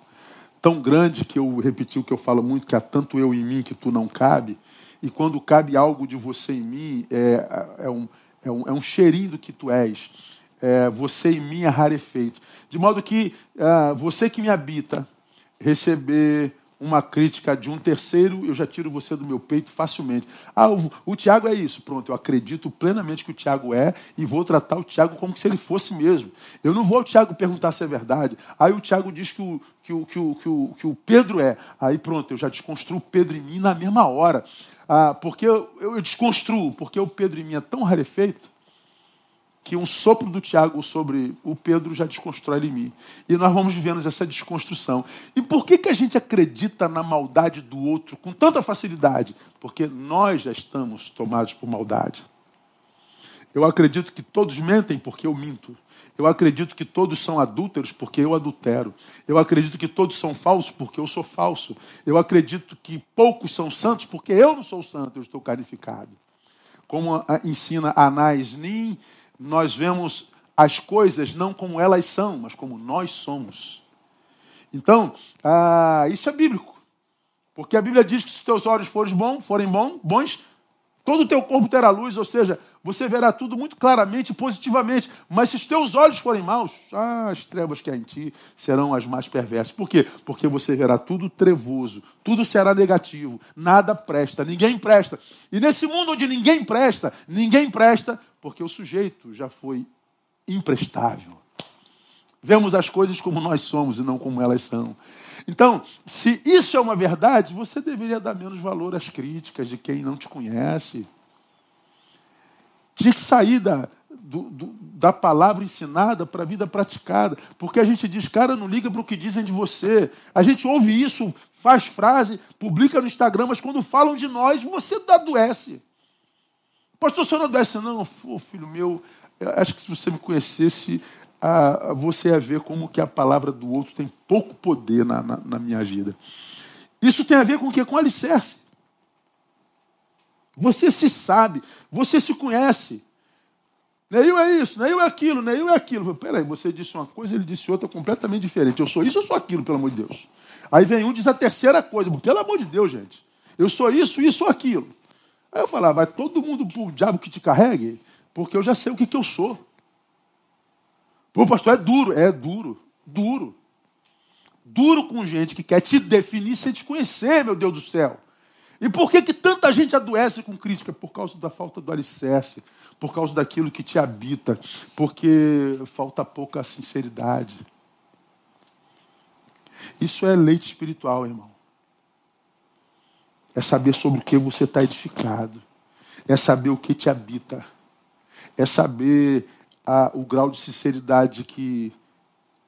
S1: tão grande que eu repeti o que eu falo muito, que há tanto eu em mim que tu não cabe, e quando cabe algo de você em mim, é, é, um, é, um, é um cheirinho do que tu és. É, você em mim é rarefeito. De modo que é, você que me habita, receber uma crítica de um terceiro, eu já tiro você do meu peito facilmente. Ah, o, o Tiago é isso. Pronto, eu acredito plenamente que o Tiago é e vou tratar o Tiago como se ele fosse mesmo. Eu não vou ao Tiago perguntar se é verdade. Aí o Tiago diz que o, que o, que o, que o, que o Pedro é. Aí pronto, eu já desconstruo o Pedro em mim na mesma hora. Ah, porque eu, eu desconstruo, porque o Pedro em mim é tão rarefeito que um sopro do Tiago sobre o Pedro já desconstrói em mim. E nós vamos vivendo essa desconstrução. E por que, que a gente acredita na maldade do outro com tanta facilidade? Porque nós já estamos tomados por maldade. Eu acredito que todos mentem porque eu minto. Eu acredito que todos são adúlteros porque eu adultero. Eu acredito que todos são falsos porque eu sou falso. Eu acredito que poucos são santos porque eu não sou santo, eu estou carificado. Como ensina Anais Nin, nós vemos as coisas não como elas são, mas como nós somos. Então, ah, isso é bíblico. Porque a Bíblia diz que se os teus olhos forem bons, forem bons, todo o teu corpo terá luz, ou seja, você verá tudo muito claramente e positivamente. Mas se os teus olhos forem maus, ah, as trevas que há em ti serão as mais perversas. Por quê? Porque você verá tudo trevoso, tudo será negativo, nada presta, ninguém presta. E nesse mundo onde ninguém presta, ninguém presta, porque o sujeito já foi imprestável. Vemos as coisas como nós somos e não como elas são. Então, se isso é uma verdade, você deveria dar menos valor às críticas de quem não te conhece. Tinha que sair da, do, do, da palavra ensinada para a vida praticada. Porque a gente diz, cara, não liga para o que dizem de você. A gente ouve isso, faz frase, publica no Instagram, mas quando falam de nós, você adoece. Pastor, senhor não adoece? Não, filho meu, acho que se você me conhecesse, você ia ver como que a palavra do outro tem pouco poder na, na, na minha vida. Isso tem a ver com o quê? Com alicerce. Você se sabe, você se conhece. Neil é isso, Neil é aquilo, Neil é aquilo. Peraí, você disse uma coisa, ele disse outra completamente diferente. Eu sou isso, eu sou aquilo, pelo amor de Deus. Aí vem um diz a terceira coisa, pelo amor de Deus, gente. Eu sou isso, isso ou aquilo. Aí eu falava, vai todo mundo pro diabo que te carregue, porque eu já sei o que, que eu sou. O pastor é duro, é duro, duro. Duro com gente que quer te definir sem te conhecer, meu Deus do céu. E por que, que tanta gente adoece com crítica? Por causa da falta do alicerce, por causa daquilo que te habita, porque falta pouca sinceridade. Isso é leite espiritual, irmão. É saber sobre o que você está edificado. É saber o que te habita. É saber a, o grau de sinceridade que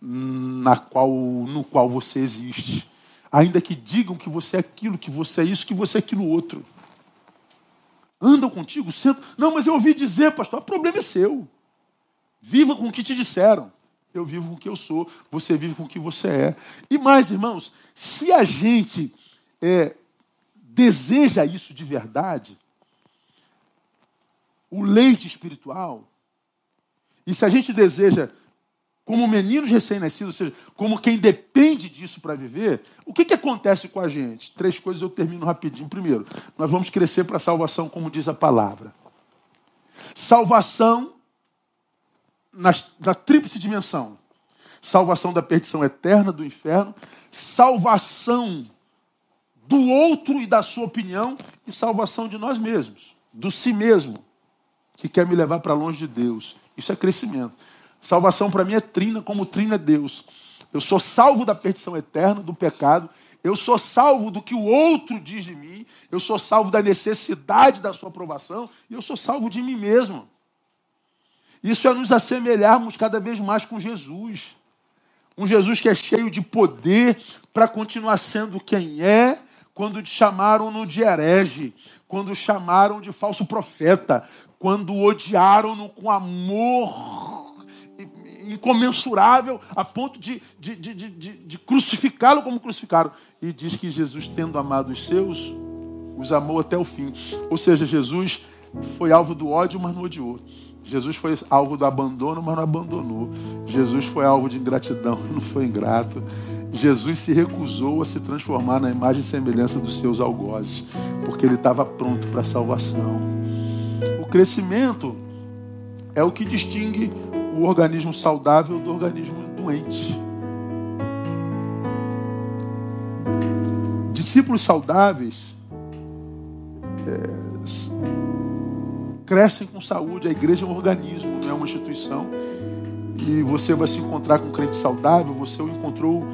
S1: na qual, no qual você existe. Ainda que digam que você é aquilo, que você é isso, que você é aquilo outro. Andam contigo, sentam. Não, mas eu ouvi dizer, pastor, o problema é seu. Viva com o que te disseram. Eu vivo com o que eu sou, você vive com o que você é. E mais, irmãos, se a gente é, deseja isso de verdade, o leite espiritual, e se a gente deseja como meninos recém-nascidos, ou seja, como quem depende disso para viver, o que, que acontece com a gente? Três coisas eu termino rapidinho. Primeiro, nós vamos crescer para a salvação, como diz a palavra. Salvação na, na tríplice dimensão: salvação da perdição eterna, do inferno, salvação do outro e da sua opinião, e salvação de nós mesmos, do si mesmo, que quer me levar para longe de Deus. Isso é crescimento. Salvação para mim é trina, como trina é Deus. Eu sou salvo da perdição eterna, do pecado. Eu sou salvo do que o outro diz de mim. Eu sou salvo da necessidade da sua aprovação. E eu sou salvo de mim mesmo. Isso é nos assemelharmos cada vez mais com Jesus. Um Jesus que é cheio de poder para continuar sendo quem é, quando te chamaram no de herege, quando chamaram de falso profeta, quando odiaram-no com amor incomensurável a ponto de, de, de, de, de crucificá-lo como crucificaram. E diz que Jesus, tendo amado os seus, os amou até o fim. Ou seja, Jesus foi alvo do ódio, mas não odiou. Jesus foi alvo do abandono, mas não abandonou. Jesus foi alvo de ingratidão, mas não foi ingrato. Jesus se recusou a se transformar na imagem e semelhança dos seus algozes, porque ele estava pronto para a salvação. Crescimento é o que distingue o organismo saudável do organismo doente. Discípulos saudáveis é, crescem com saúde. A igreja é um organismo, não é uma instituição. E você vai se encontrar com um crente saudável, você o encontrou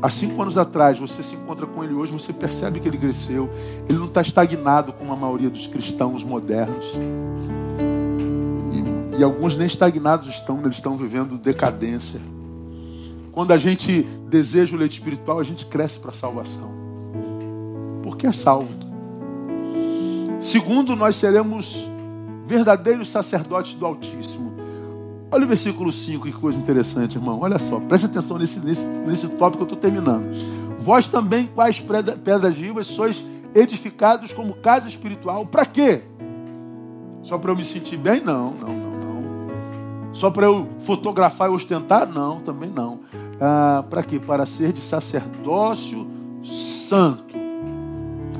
S1: há cinco anos atrás, você se encontra com ele hoje, você percebe que ele cresceu. Ele não está estagnado como a maioria dos cristãos modernos. E, e alguns nem estagnados estão, eles estão vivendo decadência. Quando a gente deseja o leite espiritual, a gente cresce para a salvação. Porque é salvo. Segundo, nós seremos verdadeiros sacerdotes do Altíssimo. Olha o versículo 5, que coisa interessante, irmão. Olha só, preste atenção nesse, nesse, nesse tópico que eu estou terminando. Vós também, quais pedras vivas, sois edificados como casa espiritual. Para quê? Só para eu me sentir bem? Não, não, não, não. Só para eu fotografar e ostentar? Não, também não. Ah, para quê? Para ser de sacerdócio santo.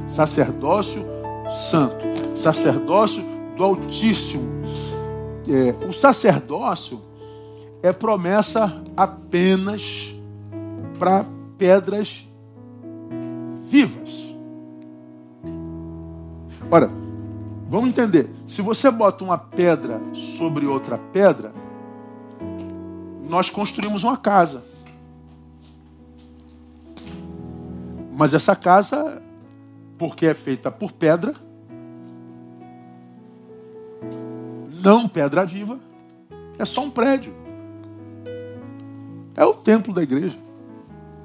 S1: Sacerdócio santo. Sacerdócio do Altíssimo é, o sacerdócio é promessa apenas para pedras vivas. Ora, vamos entender. Se você bota uma pedra sobre outra pedra, nós construímos uma casa. Mas essa casa, porque é feita por pedra, não pedra viva, é só um prédio. É o templo da igreja.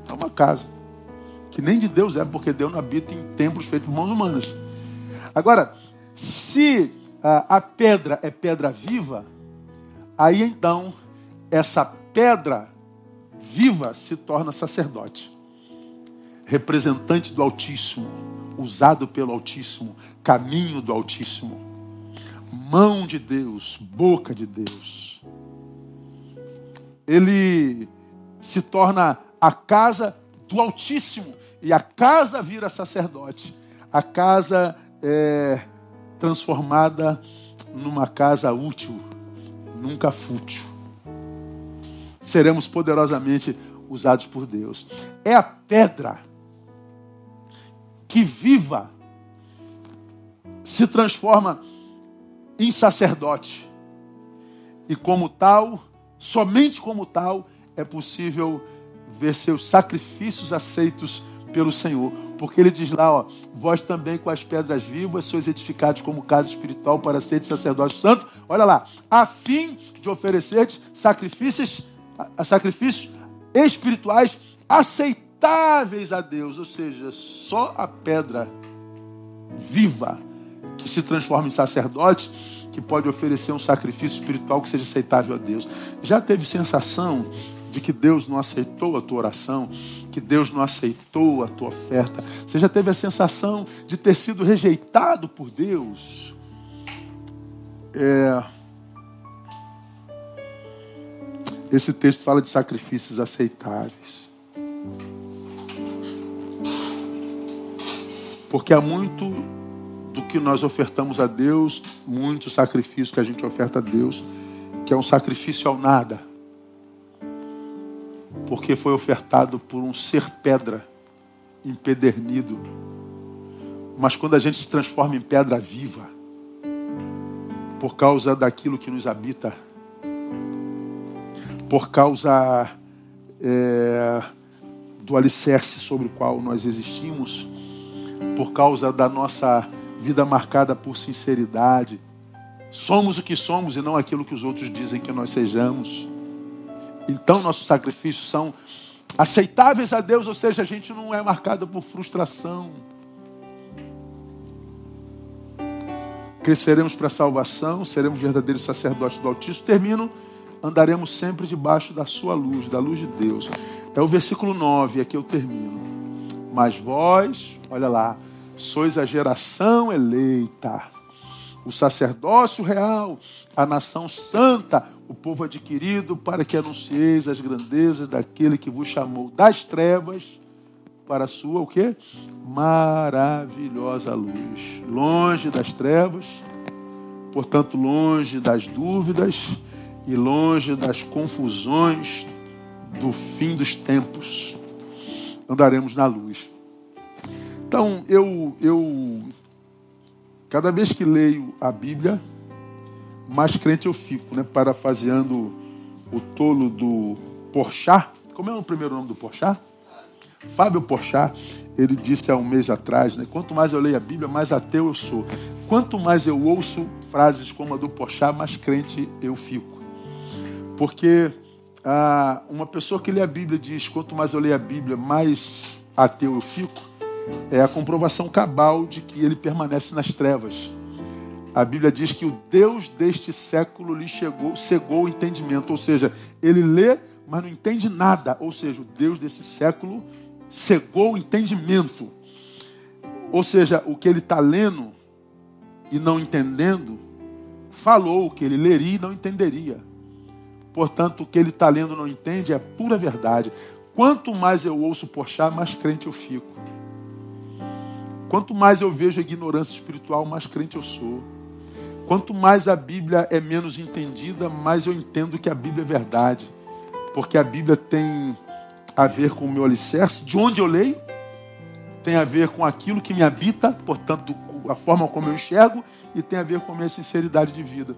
S1: É uma casa. Que nem de Deus é, porque Deus não habita em templos feitos por mãos humanas. Agora, se a, a pedra é pedra viva, aí então essa pedra viva se torna sacerdote, representante do Altíssimo, usado pelo Altíssimo, caminho do Altíssimo mão de Deus, boca de Deus. Ele se torna a casa do Altíssimo e a casa vira sacerdote. A casa é transformada numa casa útil, nunca fútil. Seremos poderosamente usados por Deus. É a pedra que viva se transforma em sacerdote. E como tal, somente como tal, é possível ver seus sacrifícios aceitos pelo Senhor. Porque ele diz lá, ó, vós também com as pedras vivas sois edificados como casa espiritual para ser de sacerdócio santo. Olha lá, a fim de oferecer sacrifícios, sacrifícios espirituais aceitáveis a Deus. Ou seja, só a pedra viva que se transforma em sacerdote, que pode oferecer um sacrifício espiritual que seja aceitável a Deus. Já teve sensação de que Deus não aceitou a tua oração, que Deus não aceitou a tua oferta? Você já teve a sensação de ter sido rejeitado por Deus? É... Esse texto fala de sacrifícios aceitáveis. Porque há muito do que nós ofertamos a Deus, muito sacrifício que a gente oferta a Deus, que é um sacrifício ao nada. Porque foi ofertado por um ser pedra, empedernido. Mas quando a gente se transforma em pedra viva, por causa daquilo que nos habita, por causa é, do alicerce sobre o qual nós existimos, por causa da nossa vida marcada por sinceridade. Somos o que somos e não aquilo que os outros dizem que nós sejamos. Então nossos sacrifícios são aceitáveis a Deus, ou seja, a gente não é marcado por frustração. Cresceremos para a salvação, seremos verdadeiros sacerdotes do Altíssimo. Termino andaremos sempre debaixo da sua luz, da luz de Deus. É o versículo 9, aqui eu termino. Mas vós, olha lá, sois a geração eleita, o sacerdócio real, a nação santa, o povo adquirido, para que anuncieis as grandezas daquele que vos chamou das trevas para a sua o quê? Maravilhosa luz. Longe das trevas, portanto, longe das dúvidas e longe das confusões do fim dos tempos. Andaremos na luz. Então, eu, eu cada vez que leio a Bíblia, mais crente eu fico, né? Parafaseando o tolo do Porchat. Como é o primeiro nome do Porchat? Fábio Porchat, ele disse há um mês atrás, né? Quanto mais eu leio a Bíblia, mais ateu eu sou. Quanto mais eu ouço frases como a do Porchat, mais crente eu fico. Porque ah, uma pessoa que lê a Bíblia diz: quanto mais eu leio a Bíblia, mais ateu eu fico. É a comprovação cabal de que ele permanece nas trevas. A Bíblia diz que o Deus deste século lhe chegou, cegou o entendimento, ou seja, ele lê, mas não entende nada. Ou seja, o Deus desse século cegou o entendimento. Ou seja, o que ele está lendo e não entendendo, falou o que ele leria e não entenderia. Portanto, o que ele está lendo e não entende é pura verdade. Quanto mais eu ouço Porchá, mais crente eu fico. Quanto mais eu vejo a ignorância espiritual, mais crente eu sou. Quanto mais a Bíblia é menos entendida, mais eu entendo que a Bíblia é verdade. Porque a Bíblia tem a ver com o meu alicerce, de onde eu leio, tem a ver com aquilo que me habita, portanto, a forma como eu enxergo, e tem a ver com a minha sinceridade de vida.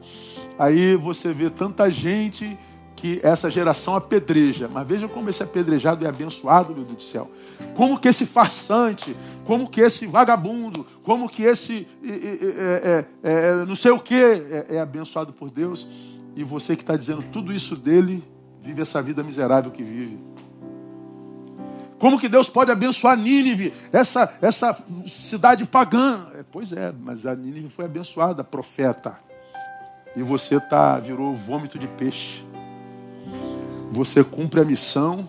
S1: Aí você vê tanta gente que essa geração apedreja, mas veja como esse apedrejado é abençoado, meu Deus do céu. Como que esse farsante, como que esse vagabundo, como que esse é, é, é, não sei o que é, é abençoado por Deus, e você que está dizendo tudo isso dele, vive essa vida miserável que vive. Como que Deus pode abençoar Nínive, essa, essa cidade pagã? É, pois é, mas a Nínive foi abençoada, profeta. E você tá, virou vômito de peixe. Você cumpre a missão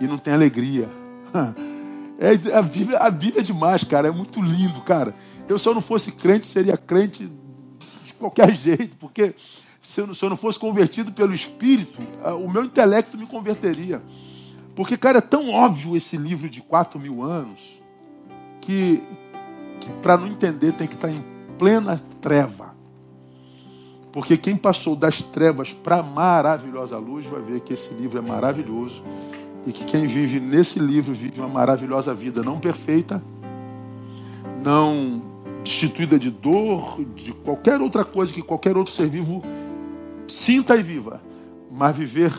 S1: e não tem alegria. É, a, Bíblia, a é demais, cara. É muito lindo, cara. Eu, se eu não fosse crente, seria crente de qualquer jeito, porque se eu, se eu não fosse convertido pelo Espírito, o meu intelecto me converteria. Porque, cara, é tão óbvio esse livro de quatro mil anos que, que para não entender tem que estar em plena treva. Porque quem passou das trevas para a maravilhosa luz vai ver que esse livro é maravilhoso e que quem vive nesse livro vive uma maravilhosa vida, não perfeita, não destituída de dor, de qualquer outra coisa que qualquer outro ser vivo sinta e viva, mas viver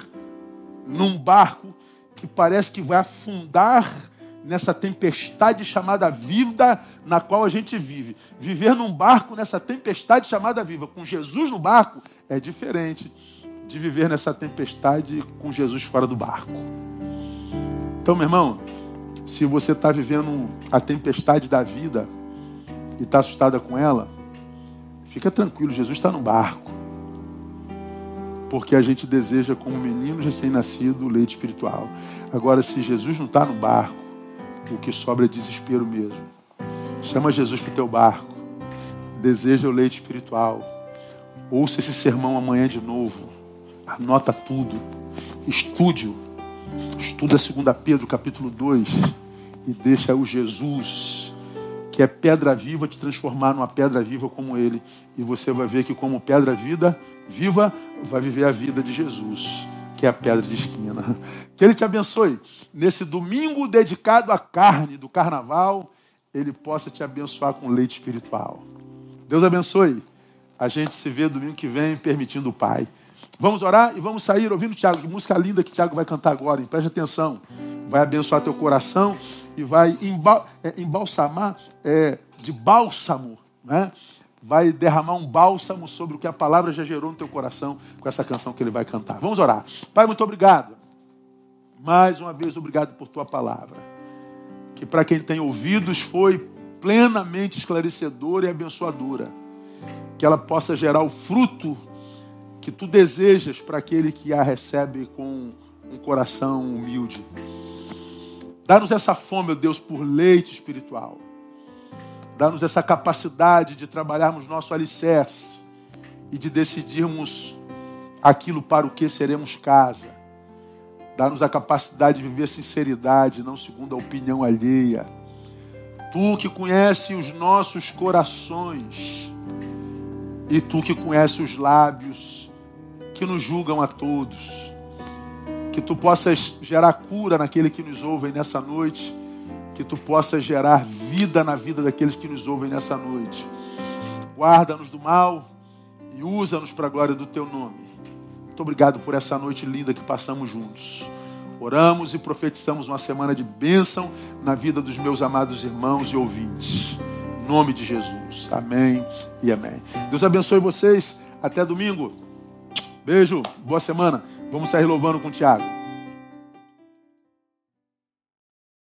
S1: num barco que parece que vai afundar nessa tempestade chamada vida na qual a gente vive. Viver num barco nessa tempestade chamada viva, com Jesus no barco, é diferente de viver nessa tempestade com Jesus fora do barco. Então, meu irmão, se você está vivendo a tempestade da vida e está assustada com ela, fica tranquilo, Jesus está no barco. Porque a gente deseja, como menino recém-nascido, leite espiritual. Agora, se Jesus não está no barco, o que sobra é desespero mesmo. Chama Jesus para o teu barco. Deseja o leite espiritual. Ouça esse sermão amanhã de novo. Anota tudo. Estude-o. Estuda 2 Pedro capítulo 2 e deixa o Jesus, que é pedra viva, te transformar numa pedra viva como ele. E você vai ver que como pedra vida, viva, vai viver a vida de Jesus, que é a pedra de esquina. Que Ele te abençoe. Nesse domingo dedicado à carne do carnaval, Ele possa te abençoar com leite espiritual. Deus abençoe. A gente se vê domingo que vem, permitindo o Pai. Vamos orar e vamos sair ouvindo Tiago. Que música linda que Tiago vai cantar agora. Preste atenção. Vai abençoar teu coração e vai é, embalsamar é, de bálsamo, né? Vai derramar um bálsamo sobre o que a palavra já gerou no teu coração com essa canção que ele vai cantar. Vamos orar. Pai, muito obrigado. Mais uma vez, obrigado por tua palavra. Que para quem tem ouvidos foi plenamente esclarecedora e abençoadora. Que ela possa gerar o fruto que tu desejas para aquele que a recebe com um coração humilde. Dá-nos essa fome, ó Deus, por leite espiritual. Dá-nos essa capacidade de trabalharmos nosso alicerce e de decidirmos aquilo para o que seremos casa. Dá-nos a capacidade de viver sinceridade, não segundo a opinião alheia. Tu que conhece os nossos corações e tu que conhece os lábios que nos julgam a todos. Que tu possas gerar cura naquele que nos ouve nessa noite. Que tu possas gerar vida na vida daqueles que nos ouvem nessa noite. Guarda-nos do mal e usa-nos para a glória do teu nome. Muito obrigado por essa noite linda que passamos juntos. Oramos e profetizamos uma semana de bênção na vida dos meus amados irmãos e ouvintes. Em nome de Jesus. Amém e amém. Deus abençoe vocês. Até domingo. Beijo, boa semana. Vamos sair louvando com o Tiago.